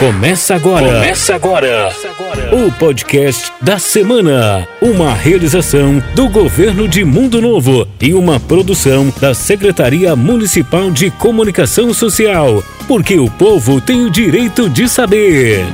Começa agora. Começa agora. O podcast da semana. Uma realização do governo de Mundo Novo e uma produção da Secretaria Municipal de Comunicação Social. Porque o povo tem o direito de saber.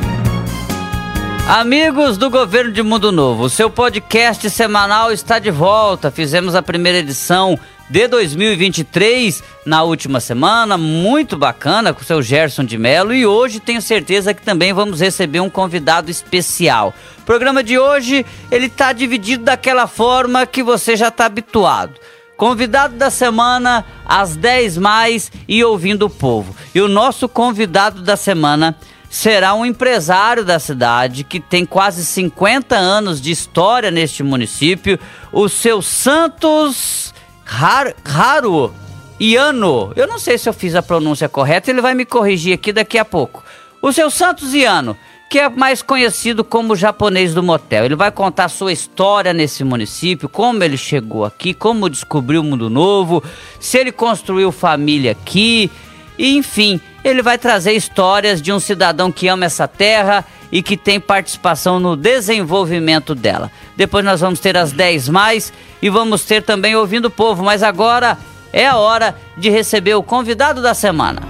Amigos do Governo de Mundo Novo, seu podcast semanal está de volta. Fizemos a primeira edição de 2023 na última semana, muito bacana com o seu Gerson de Mello e hoje tenho certeza que também vamos receber um convidado especial. O programa de hoje, ele tá dividido daquela forma que você já está habituado. Convidado da semana, às 10 mais e ouvindo o povo. E o nosso convidado da semana será um empresário da cidade que tem quase 50 anos de história neste município, o seu Santos Har Haru Iano. Eu não sei se eu fiz a pronúncia correta, ele vai me corrigir aqui daqui a pouco. O seu Santos Iano, que é mais conhecido como japonês do motel. Ele vai contar sua história nesse município, como ele chegou aqui, como descobriu o mundo novo, se ele construiu família aqui, e enfim, ele vai trazer histórias de um cidadão que ama essa terra e que tem participação no desenvolvimento dela. Depois nós vamos ter as 10 mais e vamos ter também ouvindo o povo, mas agora é a hora de receber o convidado da semana.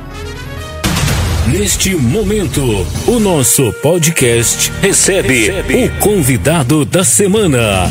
Neste momento, o nosso podcast recebe, recebe. o convidado da semana.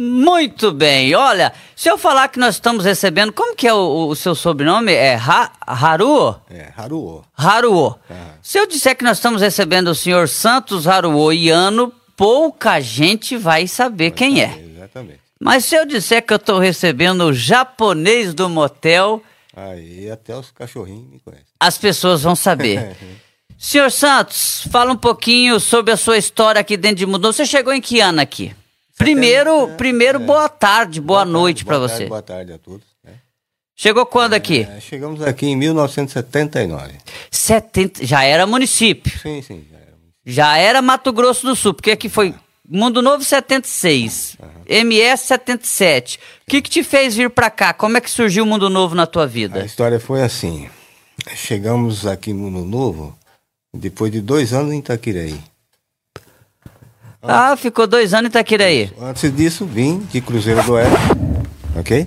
Muito bem, olha, se eu falar que nós estamos recebendo, como que é o, o seu sobrenome? É ha, Haruo? É, Haruo. Haruo. Se eu disser que nós estamos recebendo o senhor Santos Haruo Iano, pouca gente vai saber vai quem saber, é. Exatamente. Mas se eu disser que eu estou recebendo o japonês do motel... Aí até os cachorrinhos me conhecem. As pessoas vão saber. senhor Santos, fala um pouquinho sobre a sua história aqui dentro de Mudou. Você chegou em que ano aqui? Primeiro, é, primeiro é. boa tarde, boa, boa noite para você. Boa tarde a todos. Né? Chegou quando aqui? É, chegamos aqui em 1979. 70, já era município? Sim, sim. Já era, já era Mato Grosso do Sul, porque aqui foi Mundo Novo 76, uhum. MS 77. O que, que te fez vir para cá? Como é que surgiu o Mundo Novo na tua vida? A história foi assim. Chegamos aqui no Mundo Novo depois de dois anos em Itaquiraí. Ah, ficou dois anos em Itaquiraí. Antes disso, vim de Cruzeiro do Oeste, ok?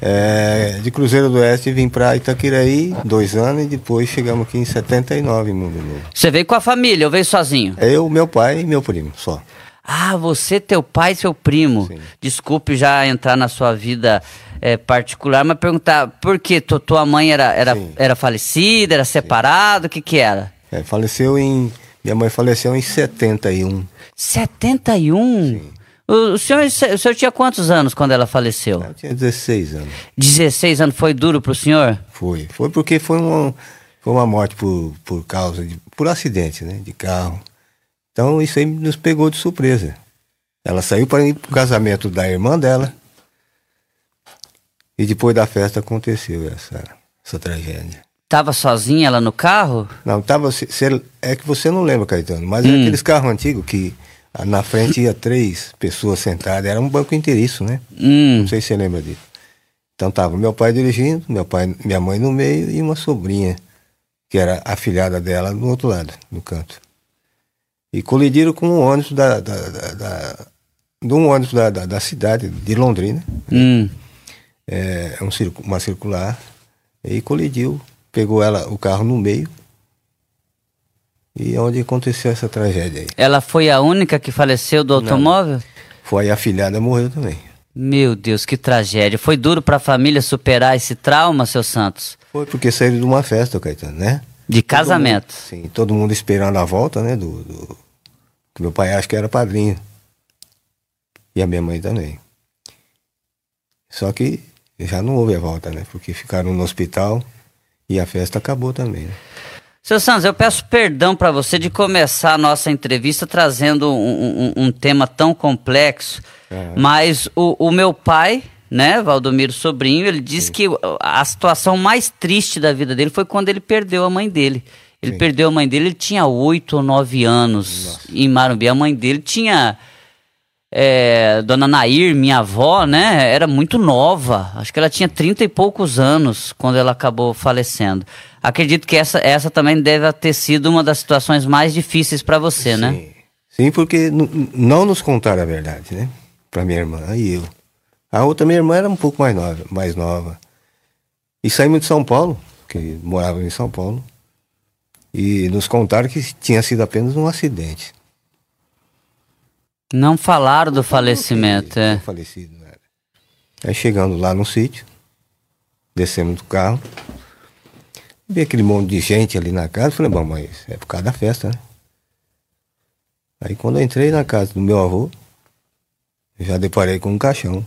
É, de Cruzeiro do Oeste vim para Itaquiraí, dois anos, e depois chegamos aqui em 79 em Mundo Novo. Você veio com a família ou veio sozinho? Eu, meu pai e meu primo, só. Ah, você, teu pai e seu primo. Sim. Desculpe já entrar na sua vida é, particular, mas perguntar por que tua mãe era, era, era falecida, era separada, o que que era? É, faleceu em... Minha mãe faleceu em 71. 71? Sim. O, o, senhor, o senhor tinha quantos anos quando ela faleceu? Eu tinha 16 anos. 16 anos foi duro para o senhor? Foi. Foi porque foi uma, foi uma morte por, por causa de. por acidente, né? De carro. Então isso aí nos pegou de surpresa. Ela saiu para ir pro casamento da irmã dela. E depois da festa aconteceu essa, essa tragédia. Tava sozinha ela no carro? Não, tava. é que você não lembra, Caetano, mas hum. é aqueles carros antigos que na frente ia três pessoas sentadas, era um banco inteiriço, né? Hum. Não sei se você lembra disso. Então tava meu pai dirigindo, meu pai, minha mãe no meio e uma sobrinha, que era a filhada dela no outro lado, no canto. E colidiram com um ônibus da, da, da, da de um ônibus da, da, da, cidade de Londrina. Hum. É, um, uma circular. E colidiu, pegou ela, o carro no meio e onde aconteceu essa tragédia aí. Ela foi a única que faleceu do automóvel? Não. Foi a filhada morreu também. Meu Deus, que tragédia. Foi duro para a família superar esse trauma, seu Santos? Foi porque saíram de uma festa, Caetano, né? De todo casamento. Mundo, sim, todo mundo esperando a volta, né? Do, do, meu pai acho que era padrinho. E a minha mãe também. Só que já não houve a volta, né? Porque ficaram no hospital e a festa acabou também. Né? Seu Santos, eu peço perdão para você de começar a nossa entrevista trazendo um, um, um tema tão complexo, uhum. mas o, o, meu pai, né, Valdomiro Sobrinho, ele disse Sim. que a situação mais triste da vida dele foi quando ele perdeu a mãe dele. Ele Sim. perdeu a mãe dele, ele tinha oito ou nove anos Nossa. em Marumbi. A mãe dele tinha é, Dona Nair, minha avó, né, era muito nova. Acho que ela tinha 30 e poucos anos quando ela acabou falecendo. Acredito que essa, essa também deve ter sido uma das situações mais difíceis para você, Sim. né? Sim, porque não nos contaram a verdade, né? Para minha irmã e eu. A outra minha irmã era um pouco mais nova, mais nova. E saímos de São Paulo, que morava em São Paulo, e nos contaram que tinha sido apenas um acidente. Não falaram do falecimento, é. Falecido, né? Aí chegando lá no sítio, descemos do carro, vi aquele monte de gente ali na casa, falei, bom, mas é por causa da festa, né? Aí quando eu entrei na casa do meu avô, já deparei com um caixão.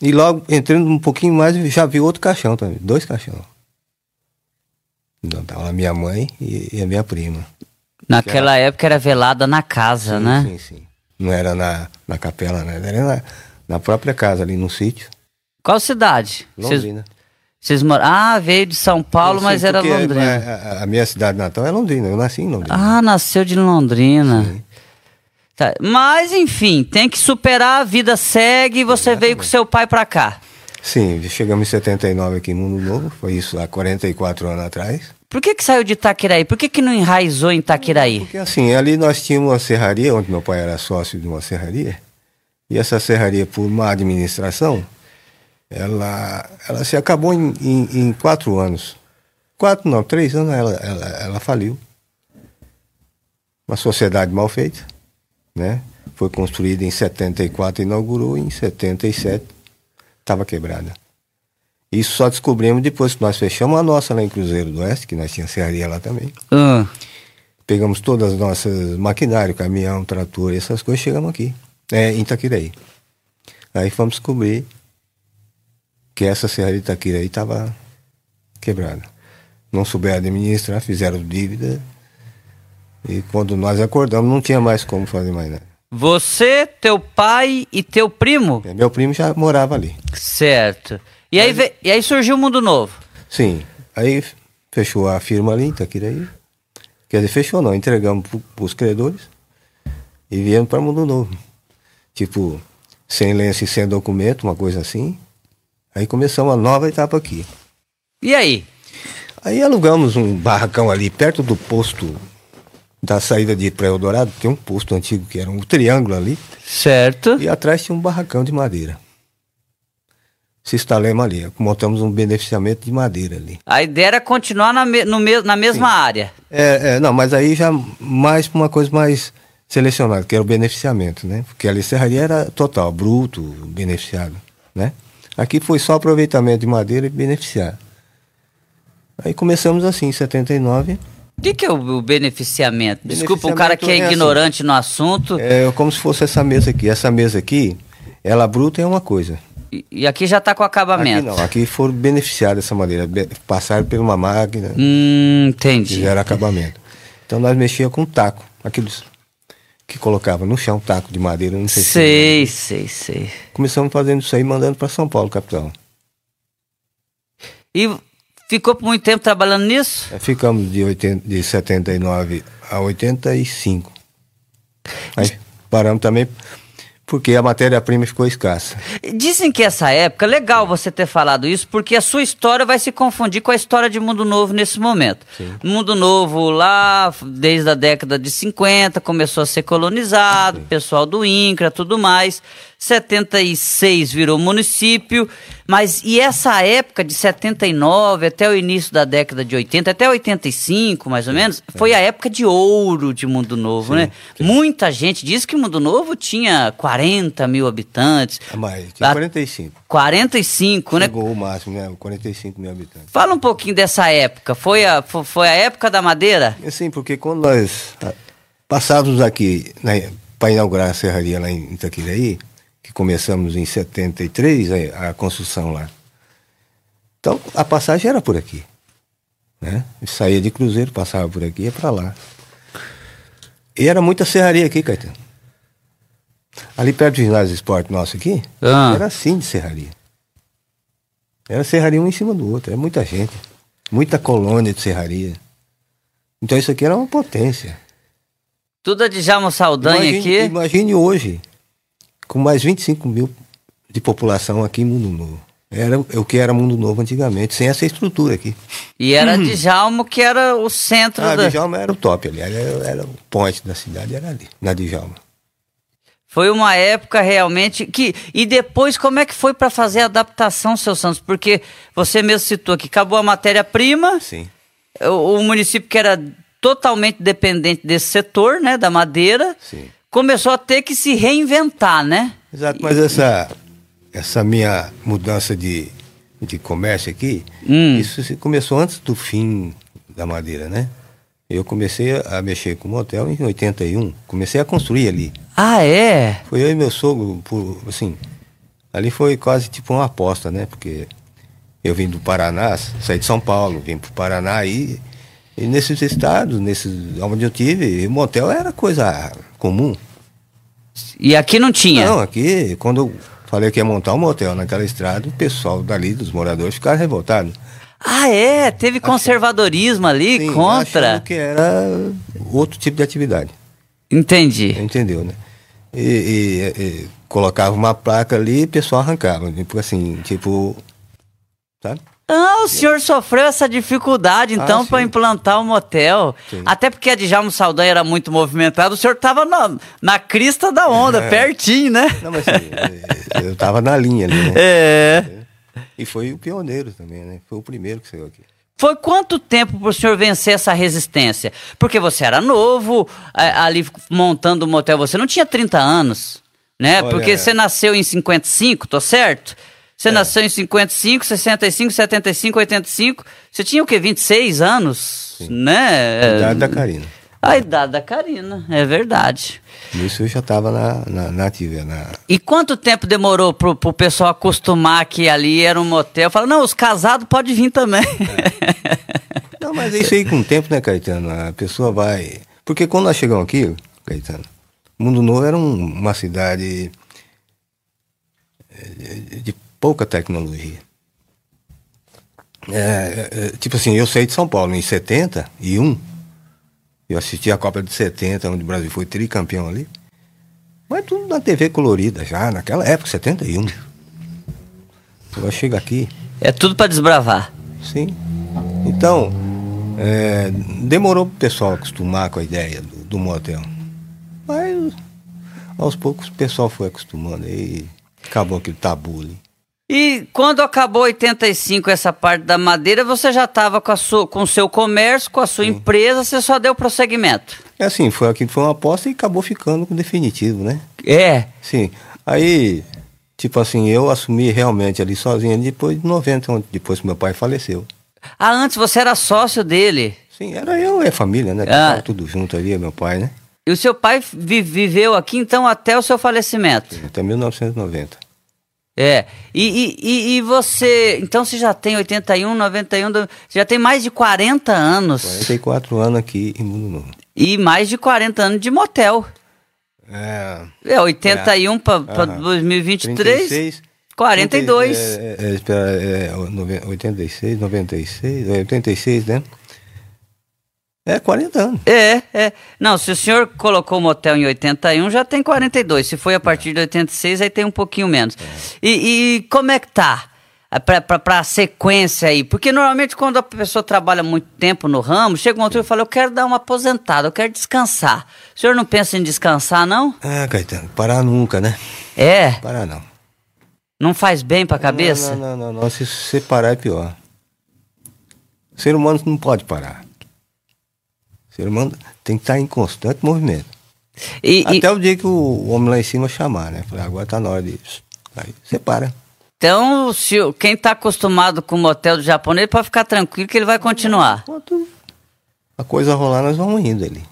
E logo, entrando um pouquinho mais, já vi outro caixão também, dois caixões. Então tava a minha mãe e, e a minha prima. Naquela era... época era velada na casa, sim, né? Sim, sim. Não era na, na capela, né? Era na, na própria casa, ali no sítio. Qual cidade? Londrina. Vocês moram. Ah, veio de São Paulo, sim, mas era Londrina. A, a, a, minha cidade natal é Londrina. Eu nasci em Londrina. Ah, nasceu de Londrina. Tá. Mas, enfim, tem que superar, a vida segue e você Exatamente. veio com seu pai pra cá. Sim, chegamos em 79 aqui em Mundo Novo, foi isso há 44 anos atrás. Por que que saiu de Itaquiraí? Por que que não enraizou em Itaquiraí? Porque assim, ali nós tínhamos uma serraria, onde meu pai era sócio de uma serraria, e essa serraria, por má administração, ela, ela se acabou em, em, em quatro anos. Quatro, não, três anos ela, ela, ela faliu. Uma sociedade mal feita, né? Foi construída em 74, inaugurou em 77 estava quebrada. Isso só descobrimos depois que nós fechamos a nossa lá em Cruzeiro do Oeste, que nós tínhamos serraria lá também. Uh. Pegamos todas as nossas maquinário, caminhão, trator, essas coisas, chegamos aqui, é, em Itaquiraí. Aí fomos descobrir que essa serraria de Itaquiraí estava quebrada. Não souberam administrar, fizeram dívida. E quando nós acordamos, não tinha mais como fazer mais nada. Você, teu pai e teu primo? É, meu primo já morava ali. Certo. E aí, e aí surgiu o Mundo Novo? Sim. Aí fechou a firma ali em Itaquiraí. Quer dizer, fechou não, entregamos para os credores e viemos para Mundo Novo. Tipo, sem lenço e sem documento, uma coisa assim. Aí começamos a nova etapa aqui. E aí? Aí alugamos um barracão ali perto do posto da saída de Praia Eldorado, tem um posto antigo que era um triângulo ali. Certo. E atrás tinha um barracão de madeira. Se instalamos ali, montamos um beneficiamento de madeira ali. A ideia era continuar na, me, no me, na mesma Sim. área. É, é, não, mas aí já mais para uma coisa mais selecionada, que era o beneficiamento, né? Porque ali serraria era total, bruto, beneficiado, né? Aqui foi só aproveitamento de madeira e beneficiar. Aí começamos assim, em 79 o que, que, é o, beneficiamento? Desculpa, um cara que é, é assim. ignorante no assunto. É como se fosse essa mesa aqui. Essa mesa aqui, ela bruta é uma coisa. E, e aqui já está com acabamento? Aqui não, aqui foram beneficiados dessa maneira. Passaram por uma máquina. Hum, entendi. Fizeram acabamento. Então nós mexíamos com taco. Aqueles que colocava no chão, taco de madeira, não sei Sei, se sei, sei. Começamos fazendo isso aí, mandando para São Paulo, capital. E Ficou por muito tempo trabalhando nisso? É, ficamos de, 80, de 79 a 85. Aí paramos também porque a matéria-prima ficou escassa. Dizem que essa época, legal você ter falado isso, porque a sua história vai se confundir com a história de Mundo Novo nesse momento. Sim. Mundo Novo lá, desde a década de 50, começou a ser colonizado, Sim. pessoal do INCRA, tudo mais. 76 virou município, mas e essa época de 79 até o início da década de 80, até 85 mais ou menos, foi a época de ouro de Mundo Novo, sim, né? Sim. Muita gente diz que Mundo Novo tinha 40 mil habitantes. É mais, tinha 45. 45, né? Chegou o máximo, né? 45 mil habitantes. Fala um pouquinho dessa época, foi a, foi a época da madeira? Sim, porque quando nós passávamos aqui né, para inaugurar a serraria lá em Itaquiraí, que começamos em 73 a, a construção lá. Então a passagem era por aqui. Né? saía de Cruzeiro, passava por aqui e ia para lá. E era muita serraria aqui, Caetano. Ali perto do ginásio de esporte nosso aqui, ah. era assim de serraria. Era serraria um em cima do outro, era muita gente. Muita colônia de serraria. Então isso aqui era uma potência. Tudo a Djalma Saldanha imagine, aqui. Imagine hoje, com mais 25 mil de população aqui em Mundo Novo. Era o que era Mundo Novo antigamente, sem essa estrutura aqui. E era Djalma que era o centro Ah, da... Djalma era o top ali, era, era o point da cidade, era ali, na Djalma. Foi uma época realmente que. E depois, como é que foi para fazer a adaptação, seu Santos? Porque você mesmo citou que acabou a matéria-prima, Sim. o, o município que era totalmente dependente desse setor, né, da madeira, Sim. Começou a ter que se reinventar, né? Exato, mas essa, essa minha mudança de, de comércio aqui, Hum. isso começou antes do fim da madeira, né? Eu comecei a mexer com motel em 81, comecei a construir ali. Ah, é? Foi eu e meu sogro, por, assim, ali foi quase tipo uma aposta, né? Porque eu vim do Paraná, saí de São Paulo, vim pro Paraná e, e nesses estados, nesses, onde eu tive, motel era coisa comum. E aqui não tinha. Não, aqui, quando eu falei que ia montar um motel naquela estrada, o pessoal dali, dos moradores, ficaram revoltados. Ah, é? Teve conservadorismo ali Sim, contra. que era outro tipo de atividade. Entendi. Entendeu, né? E, e- e colocava uma placa ali e o pessoal arrancava. Tipo assim, tipo. Sabe? Ah, o senhor sofreu essa dificuldade, então, Ah, para implantar o motel. Sim. Até porque a Djalma Saldanha era muito movimentada, o senhor tava na, na crista da onda, É. pertinho, né? Não, mas assim, eu tava na linha ali, né? É. E foi o pioneiro também, né? Foi o primeiro que saiu aqui. Foi quanto tempo pro senhor vencer essa resistência? Porque você era novo, ali montando o motel, você não tinha 30 anos, né? Olha, Porque é. você nasceu em 55, tô certo? Você nasceu em 55, 65, 75, 85. Você tinha o quê? 26 anos? Né? A idade da Karina. A idade da Karina, é verdade. Isso eu já tava na, na, na ativa, na, E quanto tempo demorou pro, pro pessoal acostumar que ali era um motel? Fala, não, os casados podem vir também. Não, mas é isso aí com o tempo, né, Caetano? A pessoa vai. Porque quando nós chegamos aqui, Caetano, Mundo Novo era um- uma cidade eh, de, de pouca tecnologia. É, é, tipo assim, eu saí de São Paulo em 71, eu assisti a Copa de 70, onde o Brasil foi tricampeão ali. Mas tudo na TV colorida já, naquela época, 71. Eu chego aqui, é tudo para desbravar. Sim. Então, é, demorou pro pessoal acostumar com a ideia do, do motel. Mas, aos poucos, o pessoal foi acostumando e acabou aquele tabu ali. E quando acabou 85 essa parte da madeira, você já estava com, sua- com o seu comércio, com a sua empresa, você só deu prosseguimento. É assim, foi aqui foi uma aposta e acabou ficando com definitivo, né? É. Sim. Aí, tipo assim, eu assumi realmente ali sozinho depois de 90, onde- depois que meu pai faleceu. Ah, antes você era sócio dele. Sim, era eu e a família, né? Ah. Tudo junto ali, meu pai, né? E o seu pai vi- viveu aqui então até o seu falecimento. Até 1990. É. E, e, e, você. Então você já tem 81, 91, do- você já tem mais de 40 anos. 44 anos aqui em Mundo Novo. E mais de 40 anos de motel. É. É, 81 para Aham. 2023. 36, 42. É, é, é, espera, é, nove- 86, 96, é, 86, né? É 40 anos. É, é. Não, se o senhor colocou o motel em 81, já tem 42. Se foi a partir de 86, aí tem um pouquinho menos. E, e como é que tá? Pra, pra, pra sequência aí? Porque normalmente quando a pessoa trabalha muito tempo no ramo, chega uma altura e fala, eu quero dar uma aposentada, eu quero descansar. O senhor não pensa em descansar, não? Ah, Caetano, parar nunca, né? É? Parar não. Não faz bem pra cabeça? Não, não, não, não. Se você parar é pior. O ser humano não pode parar. O ser humano tem que estar em constante movimento. E, e- Até o dia que o homem lá em cima chamar, né? Falei, agora tá na hora disso. Aí você para. então, se, quem tá acostumado com o motel do japonês, pode ficar tranquilo que ele vai continuar. Enquanto a coisa rolar, nós vamos indo ali.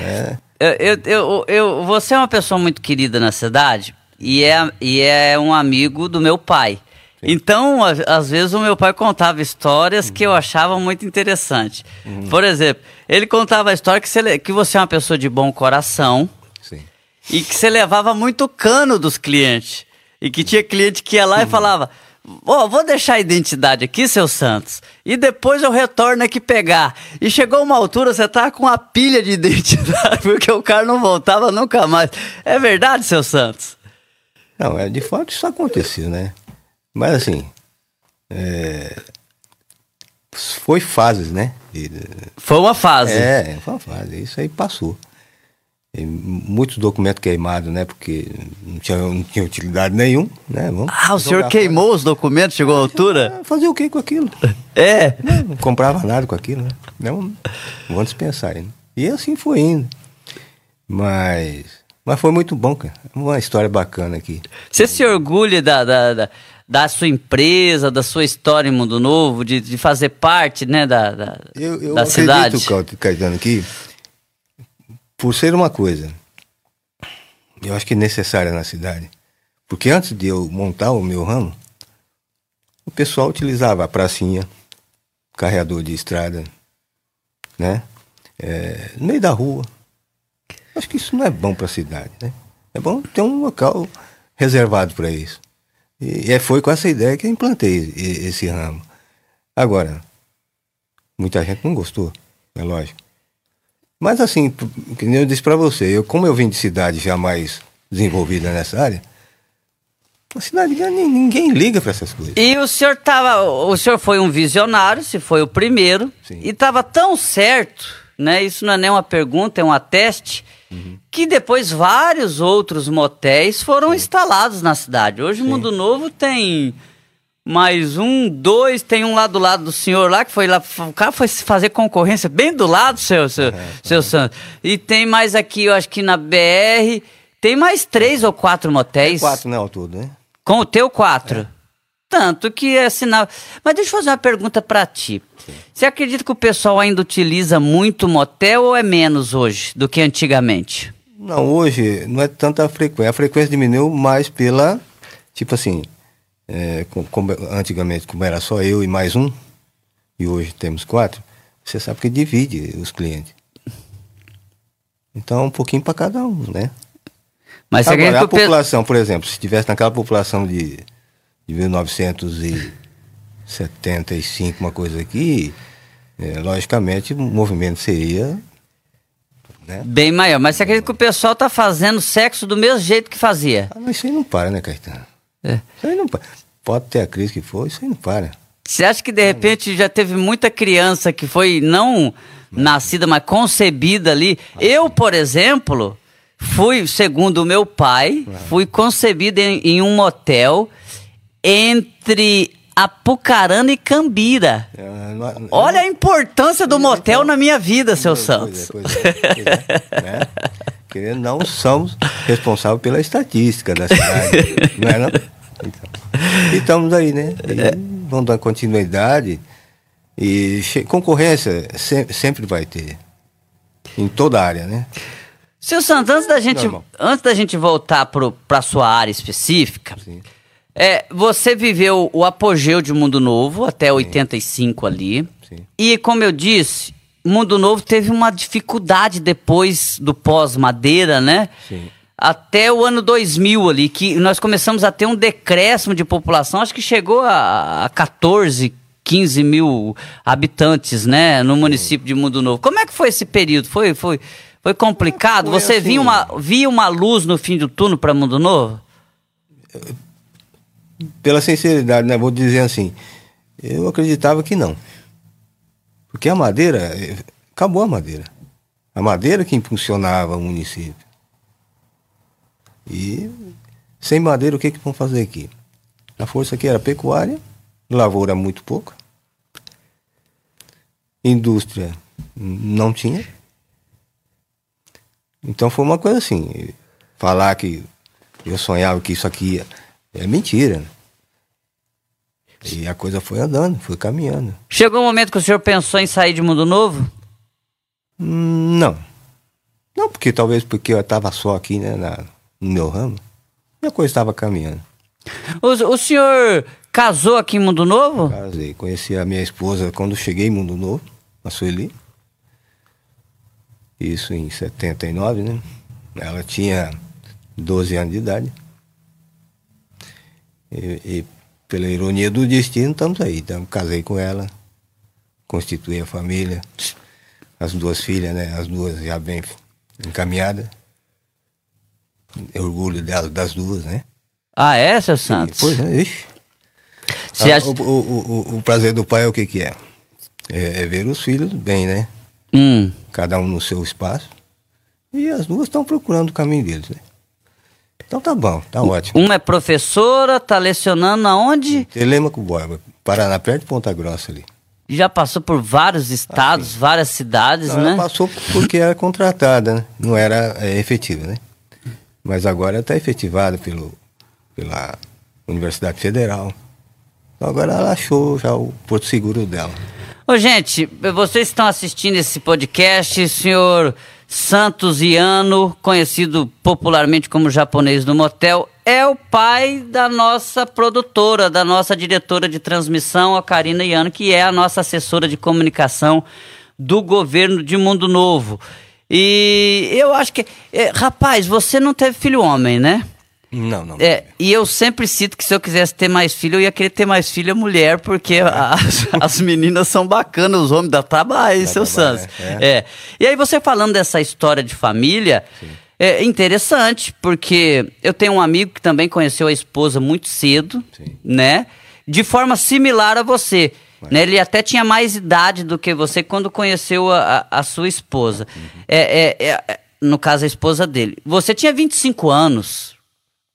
É. Eu, eu, eu, eu- você é uma pessoa muito querida na cidade e é, e é um amigo do meu pai. Então, a- às vezes o meu pai contava histórias que eu achava muito interessante. Por exemplo, ele contava a história que você, que você é uma pessoa de bom coração Sim. e que você levava muito cano dos clientes. E que tinha cliente que ia lá e falava: Ó, vou deixar a identidade aqui, seu Santos, e depois eu retorno aqui pegar. E chegou uma altura, você tá com uma pilha de identidade, porque o cara não voltava nunca mais. É verdade, seu Santos? Não, é, de fato isso aconteceu, né? Mas assim, é, foi fases, né? De, foi uma fase. É, foi uma fase. Isso aí passou. E muitos documentos queimados, né? Porque não tinha, não tinha utilidade nenhum, né? Vamos ah, o senhor queimou fora. os documentos, chegou à altura? Fazer o que com aquilo? É. Não, não, comprava nada com aquilo, né? Não, vamos dispensar. Né? E assim foi indo. Mas, mas foi muito bom, cara. Uma história bacana aqui. Você se orgulha da, da, da da sua empresa, da sua história em Mundo Novo, de, de fazer parte né, da, da, eu, eu da cidade? Acredito, Caetano, que por ser uma coisa, eu acho que necessária na cidade. Porque antes de eu montar o meu ramo, o pessoal utilizava a pracinha, carreador de estrada, né? É, no meio da rua. Acho que isso não é bom para a cidade, né? É bom ter um local reservado para isso. E, e foi com essa ideia que eu implantei esse ramo. Agora, muita gente não gostou, é lógico. Mas assim, que eu disse para você, eu, como eu vim de cidade já mais desenvolvida nessa área, a cidade ninguém liga para essas coisas. E o senhor tava, o senhor foi um visionário, se foi o primeiro, Sim. e estava tão certo, né? Isso não é nem uma pergunta, é um ateste uhum. que depois vários outros motéis foram Sim. instalados na cidade. Hoje Sim. o Mundo Novo tem mais um, dois, tem um lá do lado do senhor lá, que foi lá, o cara foi fazer concorrência bem do lado, seu, seu, é, seu é. Santos. E tem mais aqui, eu acho que na BR, tem mais três ou quatro motéis. Tem quatro, né, ao todo, né? Com o teu quatro. É. Tanto que é sinal. Mas deixa eu fazer uma pergunta para ti. Sim. Você acredita que o pessoal ainda utiliza muito motel ou é menos hoje do que antigamente? Não, hoje não é tanta frequência. A frequência diminuiu mais pela, tipo assim, é, como, antigamente, como era só eu e mais um, e hoje temos quatro, você sabe que divide os clientes. Então, um pouquinho para cada um, né? Mas Agora, a população, por exemplo, se tivesse naquela população de, de 1975, uma coisa aqui, é, logicamente o movimento seria né? Bem maior. Mas você acredita que o pessoal tá fazendo sexo do mesmo jeito que fazia? Ah, mas isso aí não para, né, Caetano? É. Isso aí não para. Pode ter a crise que for, isso aí não para. Você acha que de repente já teve muita criança que foi não nascida, mas concebida ali? Eu, por exemplo, fui, segundo o meu pai, fui concebida em, em um motel entre Apucarana e Cambira. É, é, Olha a importância do motel na minha vida, seu Santos. Pois é, pois é, né? Porque não somos responsáveis pela estatística da cidade. não é, não? Então, e estamos aí, né? E é. Vamos dar continuidade. E concorrência sempre, sempre vai ter. Em toda a área, né? Seu Santos, antes da gente, antes da gente voltar para a sua área específica, é, você viveu o apogeu de Mundo Novo até Sim. 85 ali. Sim. E como eu disse, Mundo Novo teve uma dificuldade depois do pós-madeira, né? Sim até o ano 2000 ali, que nós começamos a ter um decréscimo de população, acho que chegou a, a 14, 15 mil habitantes, né, no município de Mundo Novo. Como é que foi esse período? Foi, foi, foi complicado? Foi Você assim, via, uma, via uma luz no fim do túnel para Mundo Novo? Pela sinceridade, né, vou dizer assim, eu acreditava que não. Porque a madeira, acabou a madeira. A madeira que impulsionava o município. E sem madeira, o que, que vão fazer aqui? A força aqui era pecuária, lavoura muito pouco, indústria não tinha. Então foi uma coisa assim, falar que eu sonhava que isso aqui é mentira. Né? E a coisa foi andando, foi caminhando. Chegou um momento que o senhor pensou em sair de mundo novo? Não. Não, porque talvez porque eu estava só aqui, né, na, no meu ramo, minha coisa estava caminhando. O, o senhor casou aqui em Mundo Novo? Casei. Conheci a minha esposa quando cheguei em Mundo Novo, a Sueli. Isso em 79, né? Ela tinha 12 anos de idade. E, e pela ironia do destino, estamos aí. Então, casei com ela, constituí a família, as duas filhas, né? As duas já bem encaminhadas. Orgulho delas, das duas, né? Ah, é, seu Santos? Pois é, ixi. Ah, acha- o, o, o, o prazer do pai é o que que é? É, é ver os filhos bem, né? Hum, Cada um no seu espaço. E as duas estão procurando o caminho deles, né? Então tá bom, tá ótimo. uma é professora, tá lecionando aonde? Telemaco Borba, Paraná, perto de Ponta Grossa ali. Já passou por vários estados, várias cidades, Não, né? Ela passou porque era contratada, né? não era é, efetiva, né? Mas agora está efetivada pelo, pela Universidade Federal. Então agora ela achou já o porto seguro dela. Ô, gente, vocês estão assistindo esse podcast, senhor Santos Iano, conhecido popularmente como japonês do motel, é o pai da nossa produtora, da nossa diretora de transmissão, a Karina Iano, que é a nossa assessora de comunicação do governo de Mundo Novo. E eu acho que. é, rapaz, você não teve filho homem, né? Não, não. É, e eu sempre cito que se eu quisesse ter mais filho, eu ia querer ter mais filha mulher, porque as, as meninas são bacanas, os homens dá trabalho, seu Santos. é. É. E aí você falando dessa história de família, é interessante, porque eu tenho um amigo que também conheceu a esposa muito cedo, Sim. né? De forma similar a você. Né? Ele até tinha mais idade do que você quando conheceu a, a, a sua esposa. Uhum. É, é, é, no caso, a esposa dele. Você tinha 25 anos.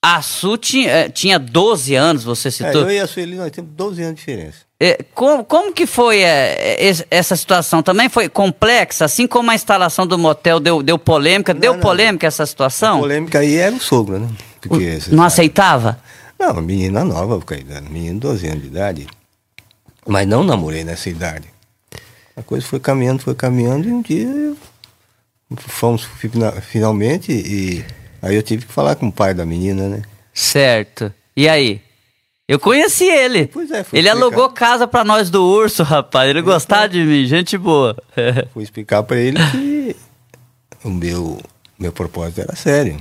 A Su tinha, eh, tinha 12 anos, você É, citou. eu e a Sueli, nós temos 12 anos de diferença. É, como, como que foi é, es- essa situação? Também foi complexa? Assim como a instalação do motel deu, deu polêmica? deu não. polêmica essa A situação? polêmica aí era o sogro, né? Porque, você Não sabe- aceitava? Não, menina nova, menino de 12 anos de idade. Mas não namorei nessa idade. A coisa foi caminhando, foi caminhando, e um dia fomos fina- finalmente, e aí eu tive que falar com o pai da menina, né? Certo. E aí? Eu conheci ele. Pois é, fui Ele explicar. alugou casa pra nós do urso, rapaz. Ele gostava de mim, gente boa. Fui explicar para ele que o meu, meu propósito era sério,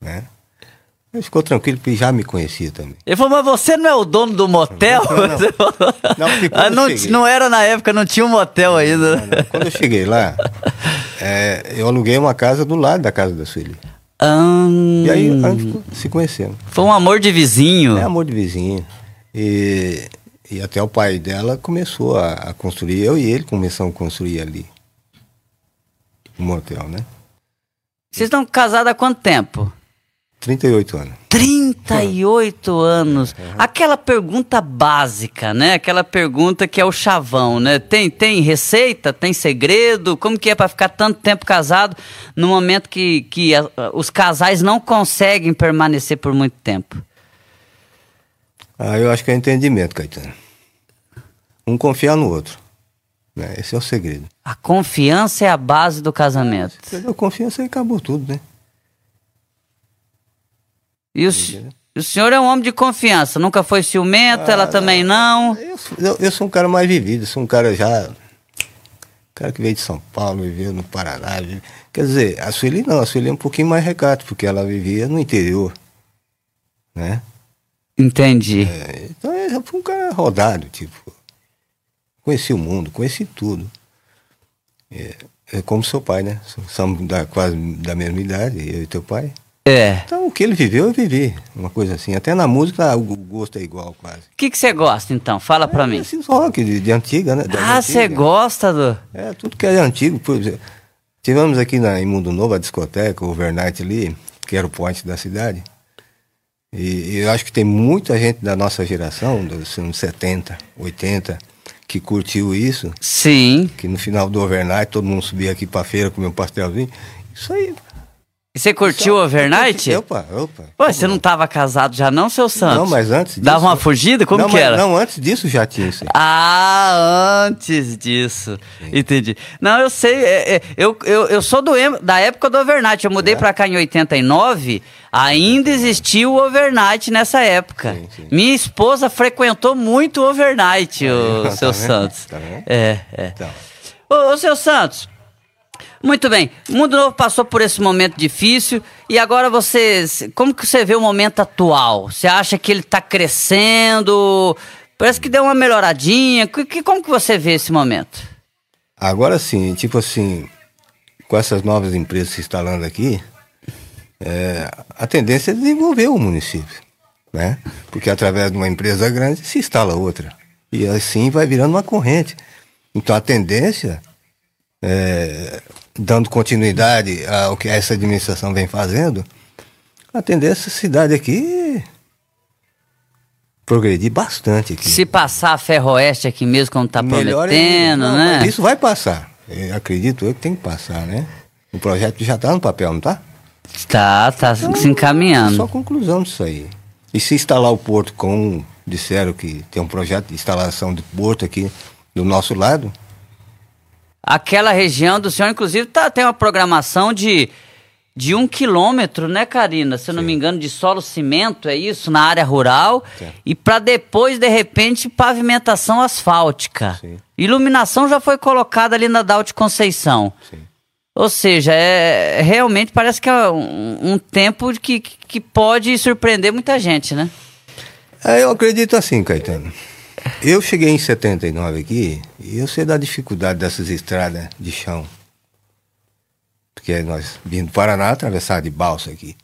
né? Ele ficou tranquilo porque já me conhecia também. Ele falou, mas você não é o dono do motel? Não, não. Não, quando Ah, não, cheguei- não era na época, não tinha um motel ainda. Não, não. Quando eu cheguei lá, é, eu aluguei uma casa do lado da casa da Sueli. Ah, E aí se conhecendo. Foi um amor de vizinho. É amor de vizinho. E, e até o pai dela começou a, a construir, eu e ele começamos a construir ali. Um motel, né? Vocês estão casados há quanto tempo? 38 anos. 38 anos. Aquela pergunta básica, né? Aquela pergunta que é o chavão, né? Tem, tem receita? Tem segredo? Como que é para ficar tanto tempo casado no momento que, que a- os casais não conseguem permanecer por muito tempo? Ah, eu acho que é entendimento, Caetano. Um confiar no outro. Né? Esse é o segredo. A confiança é a base do casamento. Se perdeu confiança, aí acabou tudo, né? E o, se- o senhor é um homem de confiança, nunca foi ciumento, ela também não. Eu, sou- eu, eu sou um cara mais vivido, sou um cara já. cara que veio de São Paulo, viveu no Paraná. Quer dizer, a Sueli não, a Sueli é um pouquinho mais recato, porque ela vivia no interior. Né? Entendi. É, então eu fui um cara rodado, tipo. Conheci o mundo, conheci tudo. É, é como seu pai, né? Somos da, quase da mesma idade, eu e teu pai. É. Então o que ele viveu, eu vivi. Uma coisa assim. Até na música o gosto é igual quase. O que você gosta então? Fala pra mim. Esses rock de, de antiga, né? Das Ah, você gosta do. É, tudo que é antigo. Por exemplo, tivemos aqui na, em Mundo Novo a discoteca, o Overnight ali, que era o point da cidade. E, e eu acho que tem muita gente da nossa geração, dos anos 70, 80, que curtiu isso. Sim. Que no final do Overnight todo mundo subia aqui pra feira comer um pastelzinho. Isso aí. E você curtiu o overnight? Opa, opa. Pô, você não tava casado já não, seu Santos? Não, mas antes disso. Dava uma fugida? Como não, que mas- era? Não, antes disso já tinha isso. aí. Ah, antes disso. Entendi. Não, eu sei. é, é, eu, eu, eu sou do, da época do overnight. Eu É. mudei pra cá em 89. Ainda existia o overnight nessa época. Sim, sim. Minha esposa frequentou muito o overnight, o Tá seu vendo? Santos. Tá vendo? É, é. Então. Ô, ô, seu Santos, Muito bem. O Mundo Novo passou por esse momento difícil e agora você, como que você vê o momento atual? Você acha que ele está crescendo? Parece que deu uma melhoradinha. Que, como que você vê esse momento? Agora sim, tipo assim, com essas novas empresas se instalando aqui, é, a tendência é desenvolver o município, né? Porque através de uma empresa grande se instala outra. E assim vai virando uma corrente. Então a tendência é, dando continuidade ao que essa administração vem fazendo, a tendência a cidade aqui progredir bastante aqui. Se passar a Ferroeste aqui mesmo, como está prometendo, não, né? Isso vai passar. Eu acredito eu que tem que passar, né? O projeto já está no papel, não está? Está, está então, se encaminhando. Só conclusão disso aí. E se instalar o porto, como disseram que tem um projeto de instalação de porto aqui do nosso lado, aquela região do senhor, inclusive, tá, tem uma programação de, de um quilômetro, né, Karina? Se eu não me engano, de solo cimento, é isso, na área rural. Sim. E para depois, de repente, pavimentação asfáltica. Sim. Iluminação já foi colocada ali na Dalte Conceição. Sim. Ou seja, é, realmente parece que é um, um tempo que, que pode surpreender muita gente, né? É, eu acredito assim, Caetano. Eu cheguei em 79 aqui e eu sei da dificuldade dessas estradas de chão. Porque nós vindo do Paraná, atravessar de balsa aqui.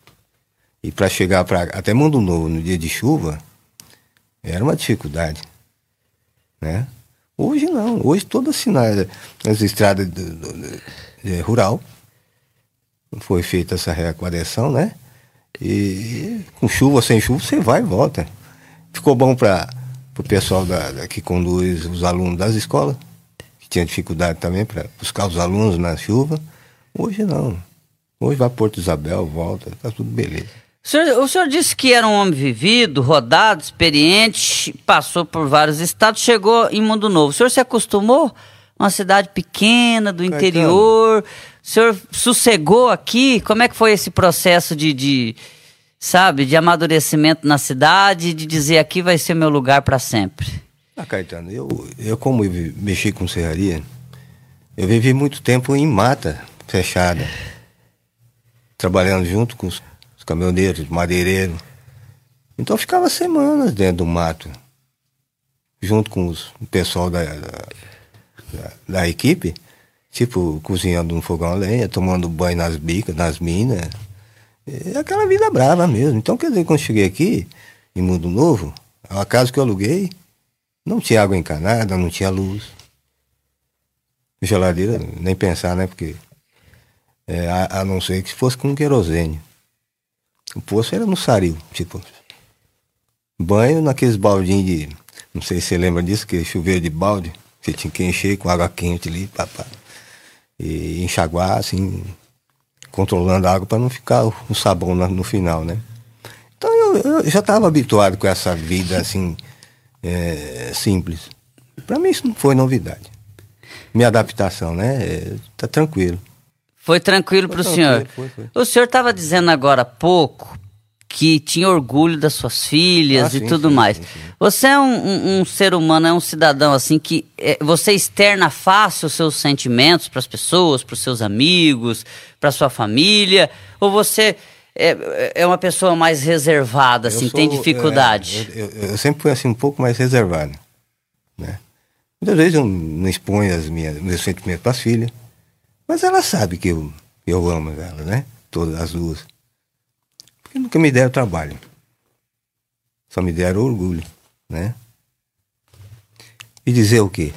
E para chegar para até Mundo Novo no dia de chuva, era uma dificuldade. Né? Hoje não, hoje toda assinada as estradas do, de rural foi feita essa reaquadeção, né? E com chuva sem chuva você vai e volta. Ficou bom para para o pessoal da, da, que conduz os alunos das escolas, que tinha dificuldade também para buscar os alunos na chuva. Hoje não. Hoje vai Porto Isabel, volta, tá tudo beleza. O senhor, o senhor disse que era um homem vivido, rodado, experiente, passou por vários estados, chegou em Mundo Novo. O senhor se acostumou? Uma cidade pequena, do interior. O senhor sossegou aqui? Como é que foi esse processo de, de sabe, de amadurecimento na cidade, de dizer aqui vai ser meu lugar para sempre? Ah, Caetano, eu, eu como eu mexi com serraria, eu vivi muito tempo em mata fechada, trabalhando junto com os, os caminhoneiros, madeireiros. Então eu ficava semanas dentro do mato, junto com os, o pessoal da, da, da equipe, tipo, cozinhando no fogão a lenha, tomando banho nas bicas, nas minas, é aquela vida brava mesmo. Então, quer dizer, quando cheguei aqui, em Mundo Novo, a casa que eu aluguei, não tinha água encanada, não tinha luz. Geladeira, nem pensar, né? Porque é, a, a, não ser que fosse com querosene. O poço era no saril, tipo. Banho naqueles baldinhos de. Não sei se você lembra disso, que chuveiro de balde. Você tinha que encher com água quente ali, papá. E enxaguar, assim, controlando a água para não ficar o sabão no final, né? Então eu, eu já estava habituado com essa vida assim é, simples. Para mim isso não foi novidade. Minha adaptação, né? É, tá tranquilo. Foi tranquilo para o senhor. Foi, foi. O senhor estava dizendo agora há pouco que tinha orgulho das suas filhas ah, e sim, tudo sim, mais. Sim, você é um, um, um, ser humano, é um cidadão assim que é, você externa fácil os seus sentimentos para as pessoas, para os seus amigos, para sua família, ou você é, é uma pessoa mais reservada, assim, sou, tem dificuldade? É, eu, eu, eu, sempre fui assim um pouco mais reservado, né? Muitas vezes eu não exponho as minhas, meus sentimentos para as filhas, mas ela sabe que eu, eu amo ela, né? Todas as duas. Nunca me deram trabalho. Só me deram orgulho, né? E dizer o quê?